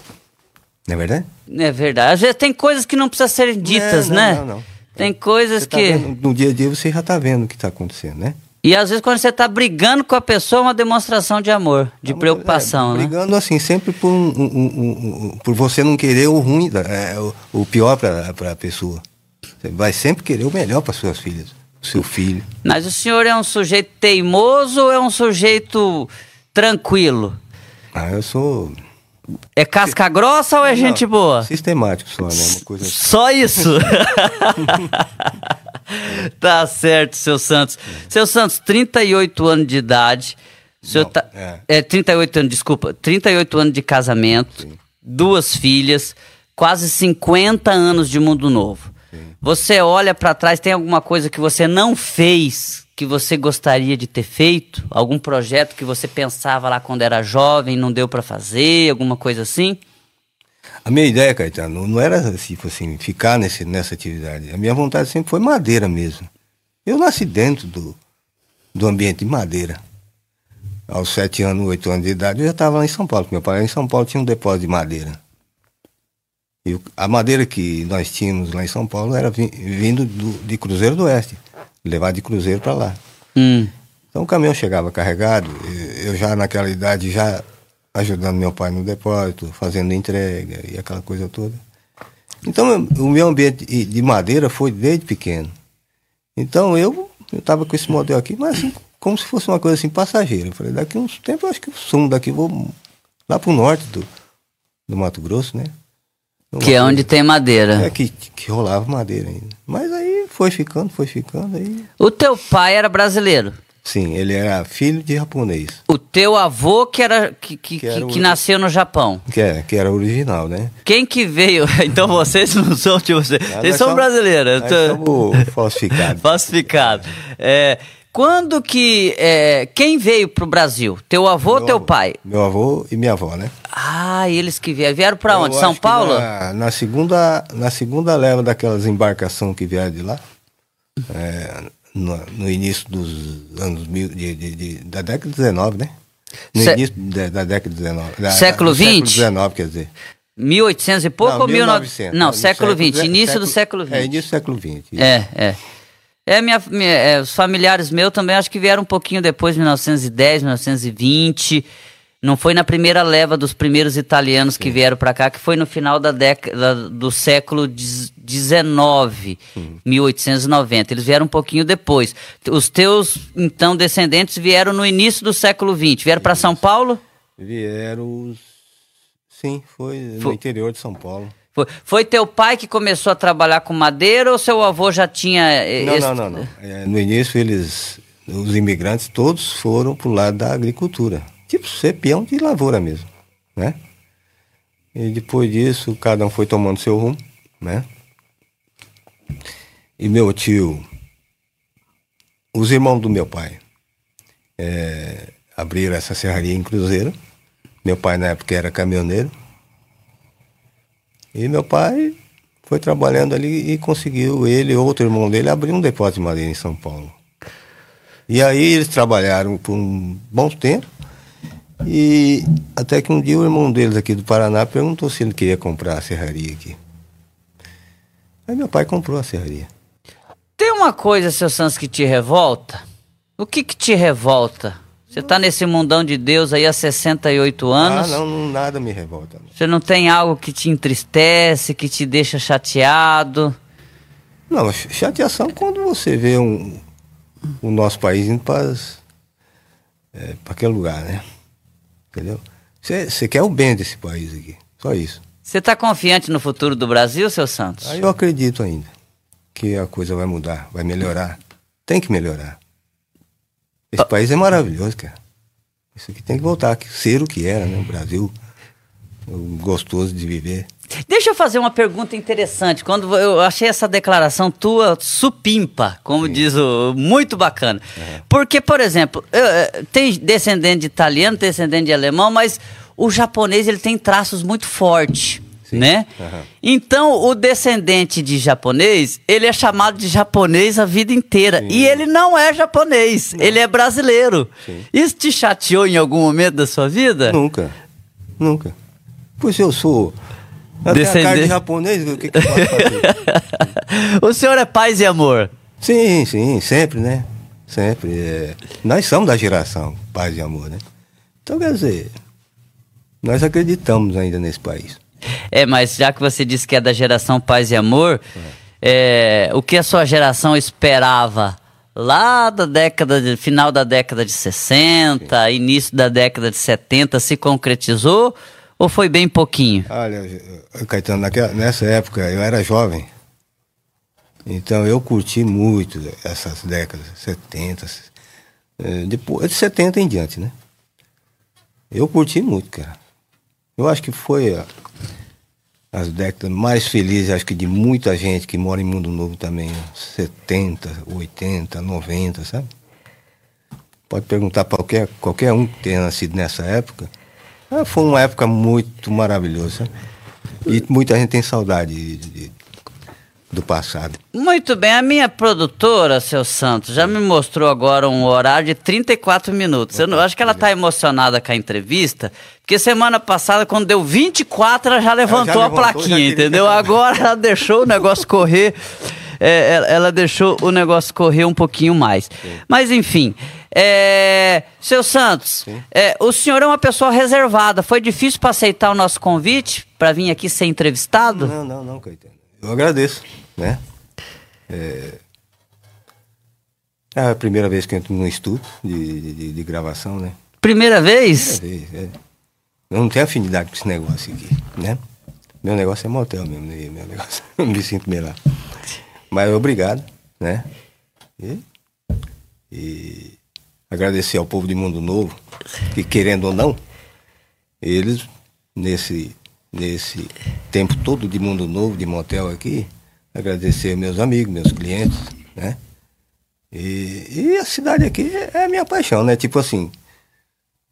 Não é verdade? É verdade. Às vezes tem coisas que não precisam ser ditas, não, né? Não, não. Tem coisas tá que. Vendo, no dia a dia você já está vendo o que está acontecendo, né? E às vezes quando você está brigando com a pessoa é uma demonstração de amor, de preocupação, é, né? Brigando assim, sempre por, um, um, um, por você não querer o ruim, é, o, o pior para a pessoa. Você vai sempre querer o melhor para suas filhas seu filho. Mas o senhor é um sujeito teimoso ou é um sujeito tranquilo? Ah, eu sou. É casca grossa ou é Não, gente boa? Sistemático só, né? Uma coisa assim. Só isso? tá certo, seu Santos. Seu Santos, 38 anos de idade. O senhor Não, tá, é. é 38 anos, desculpa. 38 anos de casamento, Sim. duas filhas quase 50 anos de Mundo Novo. Você olha para trás, tem alguma coisa que você não fez que você gostaria de ter feito? Algum projeto que você pensava lá quando era jovem, não deu para fazer, alguma coisa assim? A minha ideia, Caetano, não era tipo assim, ficar nesse, nessa atividade. A minha vontade sempre foi madeira mesmo. Eu nasci dentro do, do ambiente de madeira. Aos sete anos, oito anos de idade, eu já estava lá em São Paulo. Meu pai em São Paulo tinha um depósito de madeira. E a madeira que nós tínhamos lá em São Paulo era vindo do, de Cruzeiro do Oeste levar de cruzeiro para lá. Hum. Então o caminhão chegava carregado, eu já naquela idade já ajudando meu pai no depósito, fazendo entrega e aquela coisa toda. Então o meu ambiente de madeira foi desde pequeno. Então eu estava com esse modelo aqui, mas assim, como se fosse uma coisa assim passageira. Eu falei, daqui uns tempos eu acho que eu sumo daqui, vou lá para o norte do, do Mato Grosso, né? Que é onde tem madeira. É, que, que rolava madeira ainda. Mas aí foi ficando, foi ficando. Aí... O teu pai era brasileiro? Sim, ele era filho de japonês. O teu avô que era que, que, que, era que, nasceu no Japão? Que, é, que era original, né? Quem que veio? Então vocês não são de vocês. vocês são brasileiros. Nós somos falsificados. falsificados. É, quando que. É, quem veio pro Brasil? Teu avô ou teu avô, pai? Meu avô e minha avó, né? Ah, eles que vieram. Vieram pra Eu onde? São Paulo? Na, na, segunda, na segunda leva daquelas embarcações que vieram de lá, é, no, no, início dos anos mil, de, de, de, da década de 19, né? No Se... início da, da década de 19. Da, século XX? Século 19, quer dizer. 1800 e pouco não, ou 1900? Não, século XX, início do século XX. É, início do século XX. É, é. É, minha, minha é, os familiares meus também acho que vieram um pouquinho depois, 1910, 1920. Não foi na primeira leva dos primeiros italianos Sim. que vieram para cá, que foi no final da década do século XIX, 1890. Eles vieram um pouquinho depois. Os teus, então, descendentes vieram no início do século XX. Vieram para São Paulo? Vieram. Sim, foi no foi. interior de São Paulo. Foi, foi teu pai que começou a trabalhar com madeira ou seu avô já tinha. Eh, não, não, não, não. É, no início, eles, os imigrantes todos foram para o lado da agricultura. Tipo ser peão de lavoura mesmo, né? E depois disso, cada um foi tomando seu rumo, né? E meu tio, os irmãos do meu pai, é, abriram essa serraria em Cruzeiro. Meu pai na época era caminhoneiro. E meu pai foi trabalhando ali e conseguiu, ele e outro irmão dele, abrir um depósito de madeira em São Paulo. E aí eles trabalharam por um bom tempo. E até que um dia o irmão deles aqui do Paraná perguntou se ele queria comprar a serraria aqui. Aí meu pai comprou a serraria. Tem uma coisa, seu Santos, que te revolta? O que que te revolta? Você está nesse mundão de Deus aí há 68 anos. Ah, não, nada me revolta. Você não tem algo que te entristece, que te deixa chateado? Não, chateação quando você vê um, o nosso país indo para é, aquele lugar, né? Entendeu? Você quer o bem desse país aqui, só isso. Você está confiante no futuro do Brasil, seu Santos? Ah, eu acredito ainda que a coisa vai mudar, vai melhorar. Tem que melhorar. Esse país é maravilhoso, cara. Isso aqui tem que voltar, ser o que era, né? O Brasil gostoso de viver. Deixa eu fazer uma pergunta interessante. Quando eu achei essa declaração tua supimpa, como Sim. diz o. Muito bacana. Uhum. Porque, por exemplo, eu, eh, tem descendente de italiano, descendente de alemão, mas o japonês ele tem traços muito fortes. Sim. né? Uhum. Então, o descendente de japonês, ele é chamado de japonês a vida inteira. Sim. E ele não é japonês, não. ele é brasileiro. Sim. Isso te chateou em algum momento da sua vida? Nunca, nunca. Pois eu sou... Descendente... de japonês, o que, que eu posso fazer? o senhor é paz e amor? Sim, sim, sempre, né? Sempre. É... Nós somos da geração paz e amor, né? Então, quer dizer, nós acreditamos ainda nesse país. É, mas já que você disse que é da geração Paz e Amor, é. O que a sua geração esperava lá da década de, final da década de 60, Sim. início da década de 70 se concretizou ou foi bem pouquinho? Olha, Caetano, naquela, nessa época eu era jovem. Então eu curti muito essas décadas, 70, é, depois de 70 em diante, né? Eu curti muito, cara. Eu acho que foi as décadas mais felizes, acho que de muita gente que mora em Mundo Novo também, 70, 80, 90, sabe? Pode perguntar para qualquer, qualquer um que tenha nascido nessa época. Ah, foi uma época muito maravilhosa. E muita gente tem saudade de, de, do passado. Muito bem, a minha produtora, seu Santos, já me mostrou agora um horário de 34 minutos. Eu não, acho que ela está emocionada com a entrevista, porque semana passada, quando deu 24, ela já levantou, já levantou a plaquinha, entendeu? Agora ela deixou o negócio correr. É, ela, ela, deixou o negócio correr um pouquinho mais. Sim. Mas enfim, é, seu Santos, é, o senhor é uma pessoa reservada. Foi difícil para aceitar o nosso convite para vir aqui ser entrevistado? Não, não, não, Caetano. Eu agradeço, né? É, é a primeira vez que eu entro num estúdio de, de, de gravação, né? Primeira vez? Primeira vez, é. Eu não tenho afinidade com esse negócio aqui, né? Meu negócio é motel mesmo, né? meu negócio. Eu me sinto bem lá. Mas obrigado, né? E, e agradecer ao povo de Mundo Novo, que querendo ou não, eles, nesse, nesse tempo todo de Mundo Novo, de motel aqui, agradecer meus amigos, meus clientes, né? E, e a cidade aqui é a minha paixão, né? Tipo assim,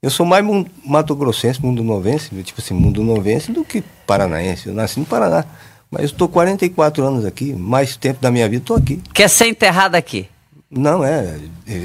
eu sou mais Mato Grossense, mundo novense, tipo assim, mundo novense do que paranaense. Eu nasci no Paraná. Mas eu estou 44 anos aqui, mais tempo da minha vida estou aqui. Quer ser enterrado aqui? Não, é.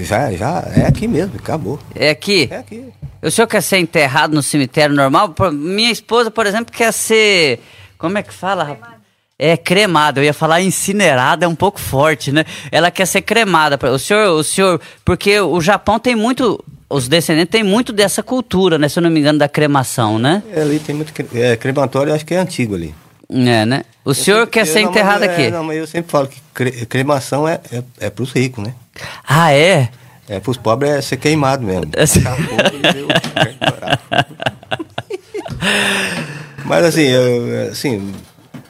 Já, já é aqui mesmo, acabou. É aqui? É aqui. O senhor quer ser enterrado no cemitério normal? Minha esposa, por exemplo, quer ser. Como é que fala, rapaz? É cremada, eu ia falar incinerada, é um pouco forte, né? Ela quer ser cremada. O senhor, o senhor, porque o Japão tem muito, os descendentes têm muito dessa cultura, né? Se eu não me engano, da cremação, né? É, ali tem muito é, crematório, acho que é antigo ali. É, né? O eu senhor sempre, quer ser enterrado aqui? É, não, mas eu sempre falo que cre cremação é, é, é para os ricos, né? Ah, é? É, para os pobres é ser queimado mesmo. É mas assim, eu, assim,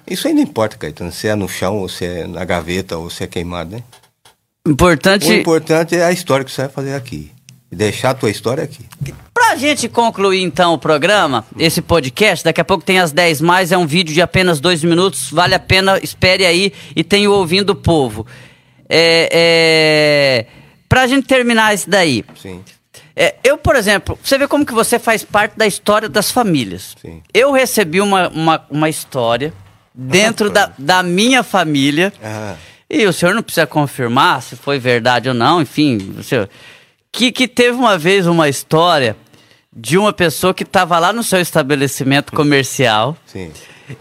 isso aí não importa, Caetano, se é no chão, ou se é na gaveta, ou se é queimado, né? Importante... O importante é a história que você vai fazer aqui. Deixar a tua história aqui. Pra gente concluir então o programa, esse podcast, daqui a pouco tem as 10 mais, é um vídeo de apenas dois minutos, vale a pena, espere aí e tenha o Ouvindo o Povo. É, é, pra gente terminar isso daí. Sim. É, eu, por exemplo, você vê como que você faz parte da história das famílias. Sim. Eu recebi uma, uma, uma história dentro da, da minha família. E o senhor não precisa confirmar se foi verdade ou não, enfim. O senhor, que, que teve uma vez uma história de uma pessoa que estava lá no seu estabelecimento comercial. Sim.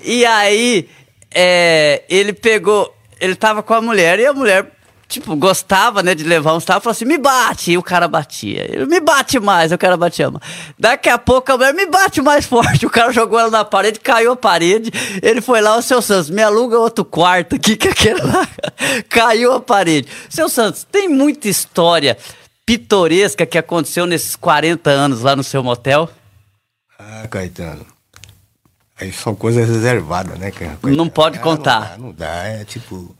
E aí é, ele pegou, ele tava com a mulher e a mulher tipo, gostava, né, de levar uns tapas, falou assim, me bate, e o cara batia. Ele, me bate mais, o cara batia. Daqui a pouco a mulher, me bate mais forte, o cara jogou ela na parede, caiu a parede, ele foi lá, o seu Santos, me aluga outro quarto aqui, que aquele lá caiu a parede. Seu Santos, tem muita história pitoresca que aconteceu nesses 40 anos lá no seu motel? Ah, Caetano. Aí são coisas reservadas, né, Caetano? Não pode ah, contar. Não dá, não dá, é tipo.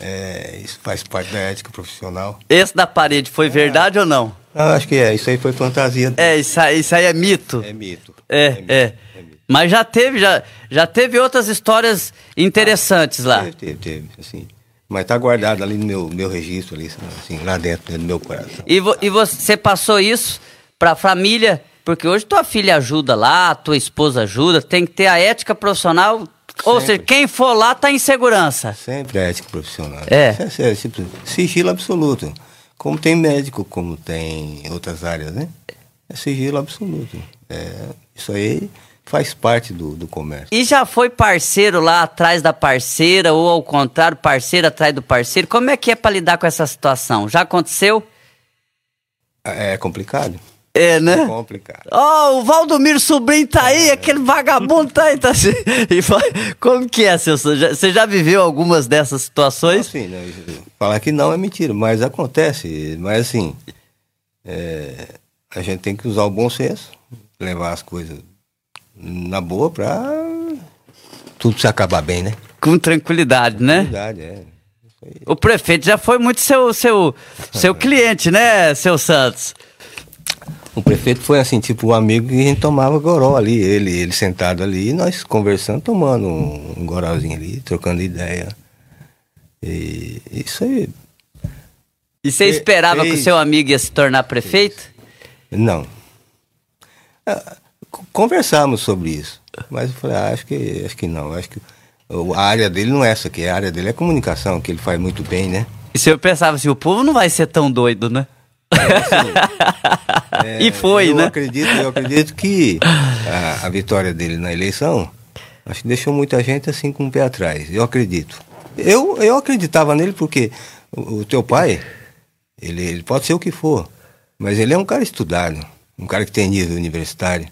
É, isso faz parte da ética profissional. Esse da parede foi é. verdade ou não? Ah, acho que é. Isso aí foi fantasia. É, isso aí, isso aí é mito. É mito. É, é. Mito, é. é mito. Mas já teve, já, já teve outras histórias interessantes ah, lá. Teve, teve, teve, assim. Mas tá guardado ali no meu, meu registro, ali, assim, lá dentro, do meu coração. E, vo, e você passou isso pra família? Porque hoje tua filha ajuda lá, tua esposa ajuda, tem que ter a ética profissional. Ou seja, quem for lá tá em segurança. Sempre a ética profissional. É. é, é tipo, sigilo absoluto. Como tem médico, como tem outras áreas, né? É sigilo absoluto. É, isso aí faz parte do, do comércio. E já foi parceiro lá atrás da parceira, ou ao contrário, parceiro atrás do parceiro? Como é que é para lidar com essa situação? Já aconteceu? É, é complicado. É, né? É complicado. Ó, oh, o Valdomiro Sobrinho tá aí, é. aquele vagabundo tá aí, tá assim. E como que é, seu Você já viveu algumas dessas situações? Sim, né? falar que não é mentira, mas acontece. Mas assim, é, a gente tem que usar o bom senso, levar as coisas na boa pra tudo se acabar bem, né? Com tranquilidade, né? Tranquilidade, é. O prefeito já foi muito seu, seu, seu cliente, né, seu Santos? O prefeito foi assim, tipo um amigo que a gente tomava goró ali, ele, ele sentado ali, e nós conversando, tomando um, um gorózinho ali, trocando ideia. E isso aí. E você esperava que o seu amigo ia se tornar prefeito? Não. Ah, conversamos sobre isso. Mas eu falei, ah, acho que acho que não. Acho que a área dele não é essa aqui, a área dele é comunicação, que ele faz muito bem, né? E você pensava assim, o povo não vai ser tão doido, né? É, assim, é, e foi, eu né? Acredito, eu acredito que a, a, vitória dele na eleição, acho que deixou muita gente assim com o pé atrás. Eu acredito. Eu, eu acreditava nele porque o, o teu pai, ele, ele pode ser o que for, mas ele é um cara estudado, um cara que tem nível universitário.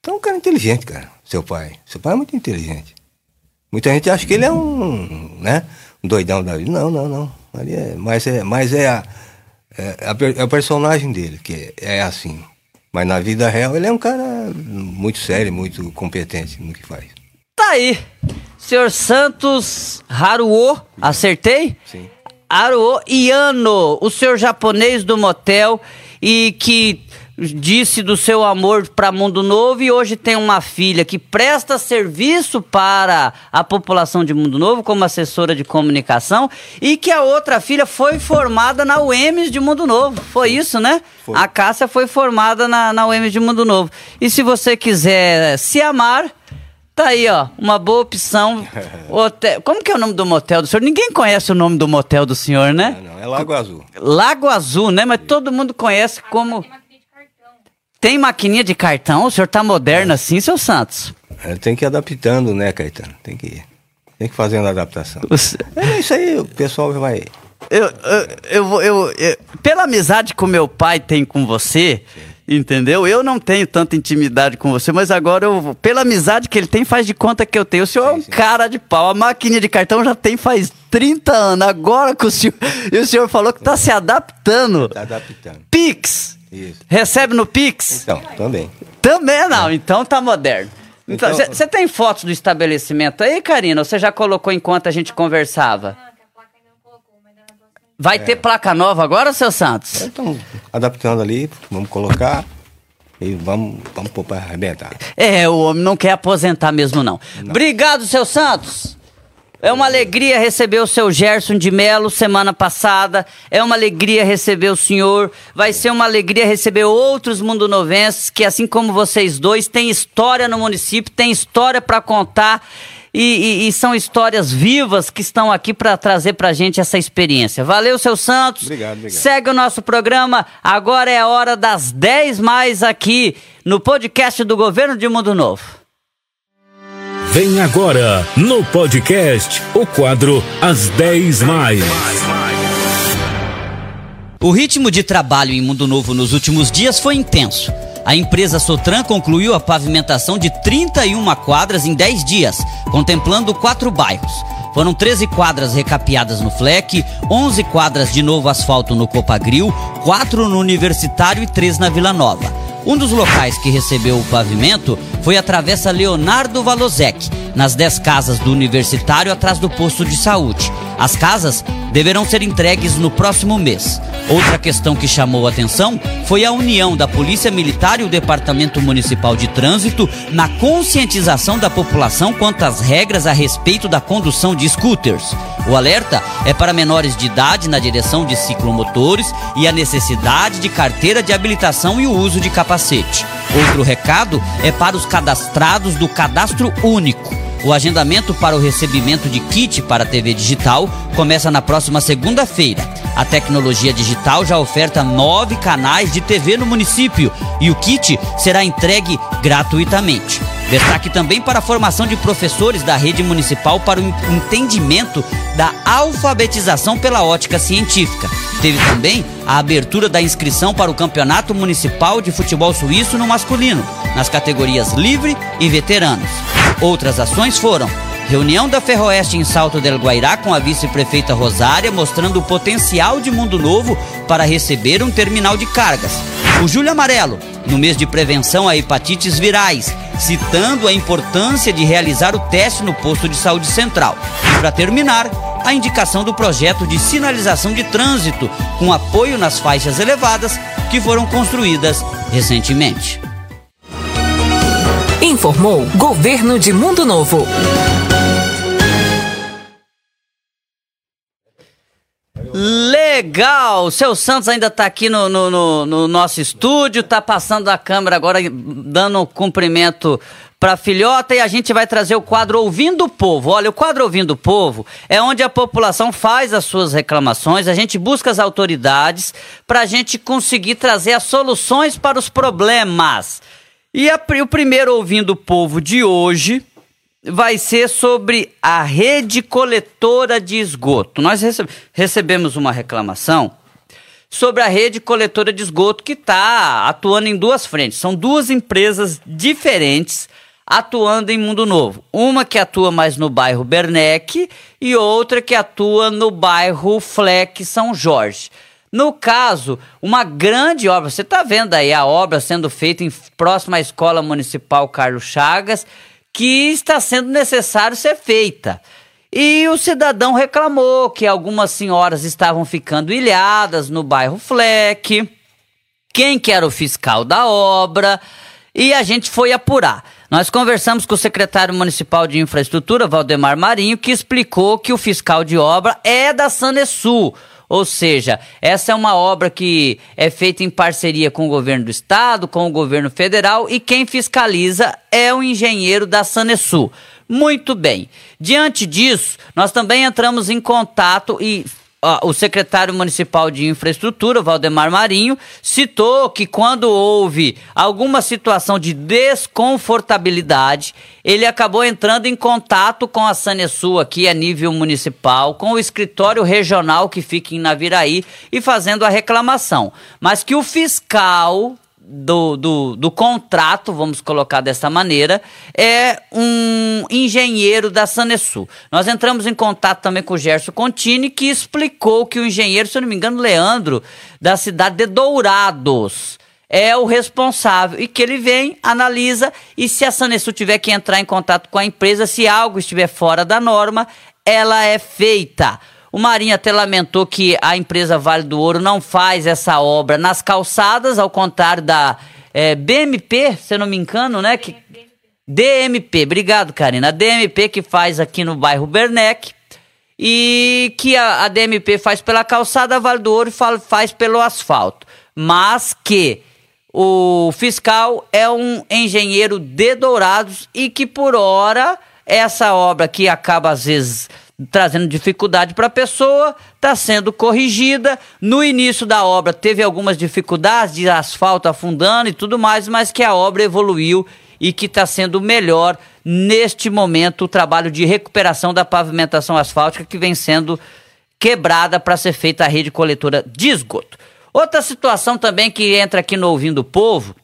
Então, é um cara inteligente, cara, seu pai. Seu pai é muito inteligente. Muita gente acha que ele é um, né, um doidão da vida. Não, não, não. Ali é, mas é, mas é, a, é, é o personagem dele que é, é assim. Mas na vida real ele é um cara muito sério, muito competente no que faz. Tá aí. Senhor Santos Haruo, acertei? Sim. Haruo Iano, o senhor japonês do motel e que disse do seu amor para Mundo Novo e hoje tem uma filha que presta serviço para a população de Mundo Novo como assessora de comunicação e que a outra filha foi formada na UEMS de Mundo Novo. Foi isso, né? Foi. A Cássia foi formada na, na UEMS de Mundo Novo. E se você quiser se amar, Tá aí, ó, uma boa opção. Hotel. Como que é o nome do motel do senhor? Ninguém conhece o nome do motel do senhor, né? Não, não é Lago Azul. Lago Azul, né? Mas todo mundo conhece como tem maquininha de cartão? O senhor tá moderno é. assim, seu Santos? É, tem que ir adaptando, né, Caetano? Tem que, tem que fazer uma adaptação. Você... É isso aí, o pessoal vai. Eu, eu, eu, eu, pela amizade que o meu pai tem com você, Sim. entendeu? Eu não tenho tanta intimidade com você, mas agora eu, pela amizade que ele tem, faz de conta que eu tenho. O senhor sim, é um sim. cara de pau. A maquininha de cartão já tem faz 30 anos. Agora que o senhor. E o senhor falou que está se adaptando. Está adaptando. Pix! Isso. Recebe no Pix? Então, também. Também não, é. então tá moderno. Então, você então, tem fotos do estabelecimento aí, Karina? Você já colocou enquanto a gente conversava? Vai é. ter placa nova agora, seu Santos? Então, adaptando ali, vamos colocar e vamos, vamos pôr pra arrebentar. É, o homem não quer aposentar mesmo, não. não. Obrigado, seu Santos! É uma alegria receber o seu Gerson de Melo semana passada. É uma alegria receber o senhor. Vai ser uma alegria receber outros mundonovenses que, assim como vocês dois, têm história no município, têm história para contar. E, e, e, são histórias vivas que estão aqui para trazer para gente essa experiência. Valeu, seu Santos. Obrigado, obrigado. Segue o nosso programa. Agora é a hora das 10 mais aqui no podcast do Governo de Mundo Novo. Vem agora no podcast o quadro As 10 Mais. O ritmo de trabalho em Mundo Novo nos últimos dias foi intenso. A empresa Sotran concluiu a pavimentação de 31 quadras em 10 dias, contemplando quatro bairros. Foram 13 quadras recapeadas no Fleck, 11 quadras de novo asfalto no Copagril, 4 no Universitário e 3 na Vila Nova. Um dos locais que recebeu o pavimento foi a Travessa Leonardo Valozek, nas 10 casas do universitário atrás do posto de saúde. As casas deverão ser entregues no próximo mês. Outra questão que chamou atenção foi a união da Polícia Militar e o Departamento Municipal de Trânsito na conscientização da população quanto às regras a respeito da condução de scooters. O alerta é para menores de idade na direção de ciclomotores e a necessidade de carteira de habilitação e o uso de capacete. Outro recado é para os cadastrados do Cadastro Único. O agendamento para o recebimento de kit para TV digital começa na próxima segunda-feira. A tecnologia digital já oferta nove canais de TV no município e o kit será entregue gratuitamente. Destaque também para a formação de professores da rede municipal para o entendimento da alfabetização pela ótica científica. Teve também a abertura da inscrição para o Campeonato Municipal de Futebol Suíço no masculino, nas categorias livre e veteranos. Outras ações foram Reunião da Ferroeste em Salto del Guairá com a vice-prefeita Rosária, mostrando o potencial de Mundo Novo para receber um terminal de cargas. O Júlio Amarelo, no mês de prevenção a hepatites virais, citando a importância de realizar o teste no posto de saúde central. E para terminar, a indicação do projeto de sinalização de trânsito, com apoio nas faixas elevadas que foram construídas recentemente. Informou Governo de Mundo Novo. Legal! Seu Santos ainda está aqui no, no, no, no, nosso estúdio, está passando a câmera agora, dando um cumprimento para filhota e a gente vai trazer o quadro Ouvindo o Povo. Olha, o quadro Ouvindo o Povo é onde a população faz as suas reclamações, a gente busca as autoridades para a gente conseguir trazer as soluções para os problemas. E a, o primeiro Ouvindo o Povo de hoje vai ser sobre a rede coletora de esgoto. Nós recebemos uma reclamação sobre a rede coletora de esgoto que está atuando em duas frentes. São duas empresas diferentes atuando em Mundo Novo. Uma que atua mais no bairro Bernec e outra que atua no bairro Fleck São Jorge. No caso, uma grande obra, você está vendo aí a obra sendo feita em próxima à Escola Municipal Carlos Chagas que está sendo necessário ser feita. E o cidadão reclamou que algumas senhoras estavam ficando ilhadas no bairro Fleck. Quem que era o fiscal da obra? E a gente foi apurar. Nós conversamos com o secretário municipal de infraestrutura, Valdemar Marinho, que explicou que o fiscal de obra é da Sanesul ou seja, essa é uma obra que é feita em parceria com o governo do estado, com o governo federal e quem fiscaliza é o engenheiro da Sanesul. Muito bem. Diante disso, nós também entramos em contato e o secretário municipal de infraestrutura, Valdemar Marinho, citou que quando houve alguma situação de desconfortabilidade, ele acabou entrando em contato com a Sanesul aqui a nível municipal, com o escritório regional que fica em Naviraí e fazendo a reclamação. Mas que o fiscal do, do, do, contrato, vamos colocar dessa maneira, é um engenheiro da Sanesul. Nós entramos em contato também com o Gerson Contini, que explicou que o engenheiro, se eu não me engano, Leandro, da cidade de Dourados, é o responsável e que ele vem, analisa e se a Sanesul tiver que entrar em contato com a empresa, se algo estiver fora da norma, ela é feita. O Marinho até lamentou que a empresa Vale do Ouro não faz essa obra nas calçadas, ao contrário da é, BMP, se eu não me engano, né? Que, DMP, obrigado, Karina. A DMP que faz aqui no bairro Bernec e que a, a DMP faz pela calçada, a Vale do Ouro faz pelo asfalto. Mas que o fiscal é um engenheiro de Dourados e que por hora essa obra que acaba às vezes trazendo dificuldade para a pessoa, está sendo corrigida. No início da obra teve algumas dificuldades de asfalto afundando e tudo mais, mas que a obra evoluiu e que está sendo melhor neste momento o trabalho de recuperação da pavimentação asfáltica que vem sendo quebrada para ser feita a rede coletora de esgoto. Outra situação também que entra aqui no Ouvindo o Povo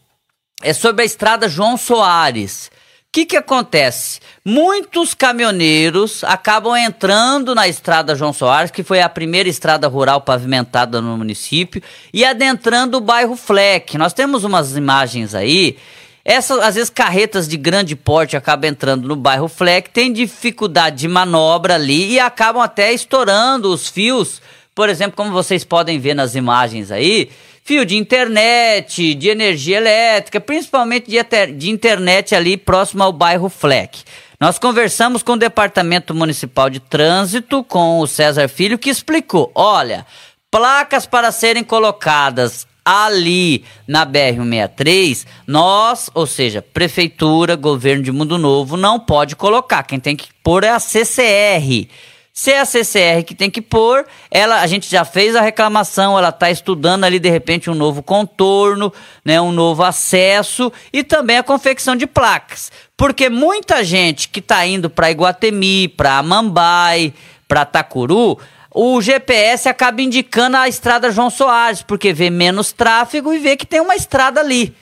é sobre a estrada João Soares que, que acontece? Muitos caminhoneiros acabam entrando na estrada João Soares, que foi a primeira estrada rural pavimentada no município, e adentrando o bairro Fleck. Nós temos umas imagens aí. Essas, às vezes, carretas de grande porte acabam entrando no bairro Fleck, tem dificuldade de manobra ali e acabam até estourando os fios. Por exemplo, como vocês podem ver nas imagens aí, fio de internet, de energia elétrica, principalmente de, de internet ali próximo ao bairro Fleck. Nós conversamos com o Departamento Municipal de Trânsito, com o César Filho, que explicou: olha, placas para serem colocadas ali na BR-163, nós, ou seja, Prefeitura, Governo de Mundo Novo, não pode colocar. Quem tem que pôr é a CCR. Se é a CCR que tem que pôr, ela, a gente já fez a reclamação, ela está estudando ali de repente um novo contorno, né, um novo acesso e também a confecção de placas. Porque muita gente que está indo para Iguatemi, para Mambai, para Tacuru, o GPS acaba indicando a estrada João Soares, porque vê menos tráfego e vê que tem uma estrada ali.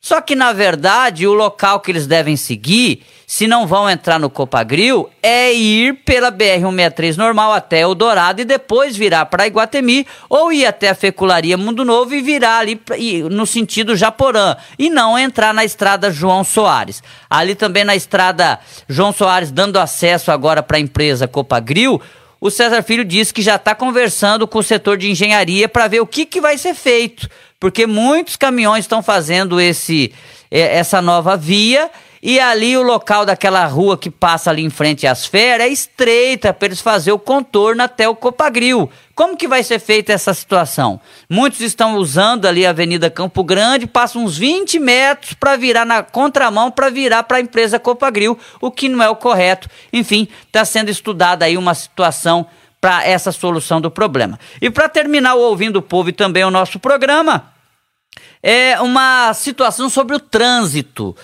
Só que, na verdade, o local que eles devem seguir, se não vão entrar no Copagril, é ir pela BR-163 normal até o Dourado e depois virar para Iguatemi ou ir até a Fecularia Mundo Novo e virar ali no sentido Japorã e não entrar na estrada João Soares. Ali também na estrada João Soares, dando acesso agora para a empresa Copagril, o César Filho disse que já está conversando com o setor de engenharia para ver o que, que vai ser feito, porque muitos caminhões estão fazendo esse, essa nova via e ali o local daquela rua que passa ali em frente às férias é estreita para eles fazer o contorno até o Copagril. Como que vai ser feita essa situação? Muitos estão usando ali a Avenida Campo Grande, passam uns 20 metros para virar na contramão para virar para a empresa Copagril, o que não é o correto. Enfim, está sendo estudada aí uma situação para essa solução do problema. E para terminar o Ouvindo o Povo e também o nosso programa, é uma situação sobre o trânsito.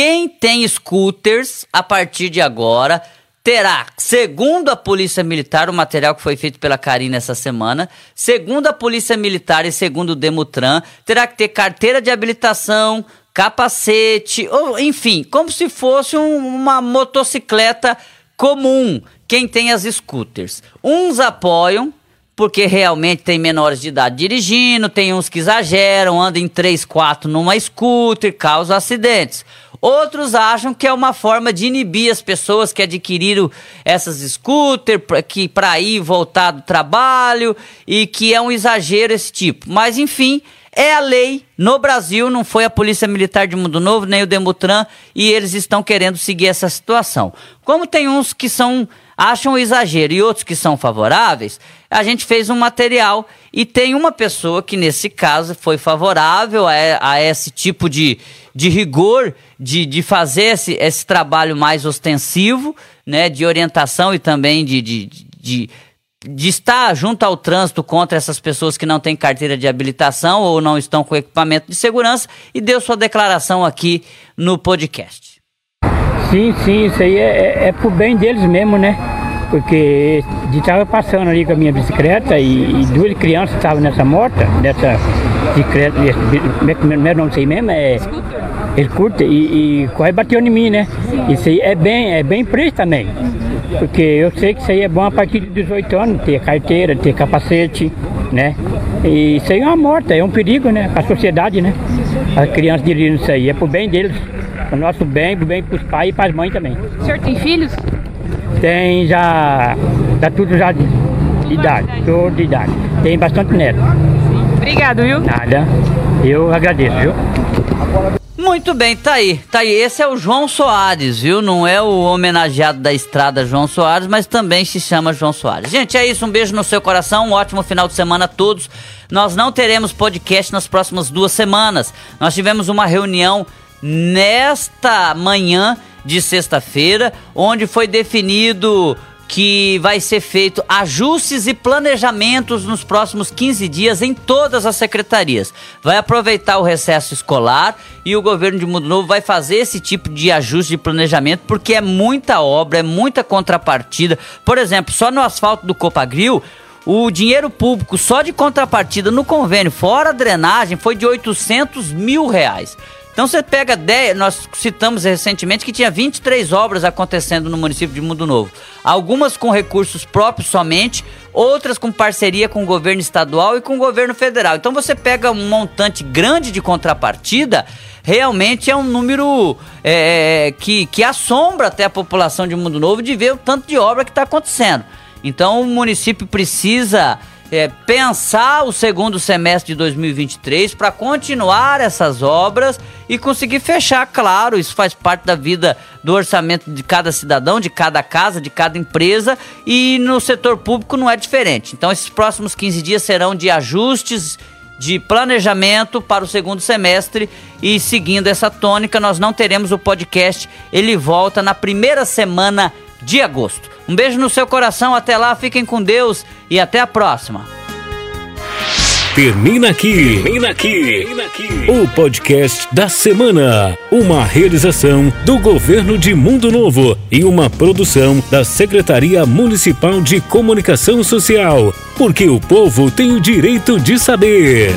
Quem tem scooters, a partir de agora, terá, segundo a Polícia Militar, o material que foi feito pela Karina essa semana, segundo a Polícia Militar e segundo o Demutran, terá que ter carteira de habilitação, capacete, ou enfim, como se fosse um, uma motocicleta comum. Quem tem as scooters. Uns apoiam, porque realmente tem menores de idade dirigindo, tem uns que exageram, andam em 3, 4 numa scooter, causam acidentes. Outros acham que é uma forma de inibir as pessoas que adquiriram essas scooters que para ir voltar do trabalho e que é um exagero esse tipo. Mas enfim, é a lei no Brasil, não foi a Polícia Militar de Mundo Novo, nem o Demutran, e eles estão querendo seguir essa situação. Como tem uns que são acham exagero. E outros que são favoráveis, a gente fez um material. E tem uma pessoa que, nesse caso, foi favorável a, a esse tipo de, de rigor, de, de fazer esse, esse trabalho mais ostensivo, né, de orientação e também de, de, de de estar junto ao trânsito contra essas pessoas que não têm carteira de habilitação ou não estão com equipamento de segurança. E deu sua declaração aqui no podcast. Sim, sim, isso aí é, é, é pro bem deles mesmo, né? Porque estava passando ali com a minha bicicleta e, e duas crianças estavam nessa moto, nessa bicicleta, como é que meu nome sei mesmo? É. Ele curte e, e quase bateu em mim, né? Isso aí é bem, é bem preço também. Porque eu sei que isso aí é bom a partir de 18 anos, ter carteira, ter capacete, né? E isso aí é uma morte, é um perigo, né? Para a sociedade, né? As crianças dirigindo isso aí, é pro bem deles, pro nosso bem, pro bem pros pais e pras mães também. O senhor tem filhos? Tem já, tá tudo já de, de idade, tudo de idade. Tem bastante neto. Obrigado, viu? Nada, eu agradeço, viu? Muito bem, tá aí. Tá aí. Esse é o João Soares, viu? Não é o homenageado da estrada João Soares, mas também se chama João Soares. Gente, é isso. Um beijo no seu coração. Um ótimo final de semana a todos. Nós não teremos podcast nas próximas duas semanas. Nós tivemos uma reunião nesta manhã de sexta-feira, onde foi definido que vai ser feito ajustes e planejamentos nos próximos 15 dias em todas as secretarias. Vai aproveitar o recesso escolar e o governo de Mundo Novo vai fazer esse tipo de ajuste de planejamento porque é muita obra, é muita contrapartida. Por exemplo, só no asfalto do Copagril, o dinheiro público só de contrapartida no convênio, fora a drenagem, foi de 800 mil reais. Então você pega 10, nós citamos recentemente que tinha 23 obras acontecendo no município de Mundo Novo. Algumas com recursos próprios somente, outras com parceria com o governo estadual e com o governo federal. Então você pega um montante grande de contrapartida, realmente é um número é, que, que assombra até a população de Mundo Novo de ver o tanto de obra que está acontecendo. Então o município precisa é, pensar o segundo semestre de 2023 para continuar essas obras e conseguir fechar, claro, isso faz parte da vida do orçamento de cada cidadão, de cada casa, de cada empresa e no setor público não é diferente. Então, esses próximos 15 dias serão de ajustes de planejamento para o segundo semestre e seguindo essa tônica, nós não teremos o podcast, ele volta na primeira semana de agosto. Um beijo no seu coração, até lá, fiquem com Deus e até a próxima. Termina aqui. Termina aqui. Termina aqui. O podcast da semana. Uma realização do governo de Mundo Novo e uma produção da Secretaria Municipal de Comunicação Social. Porque o povo tem o direito de saber.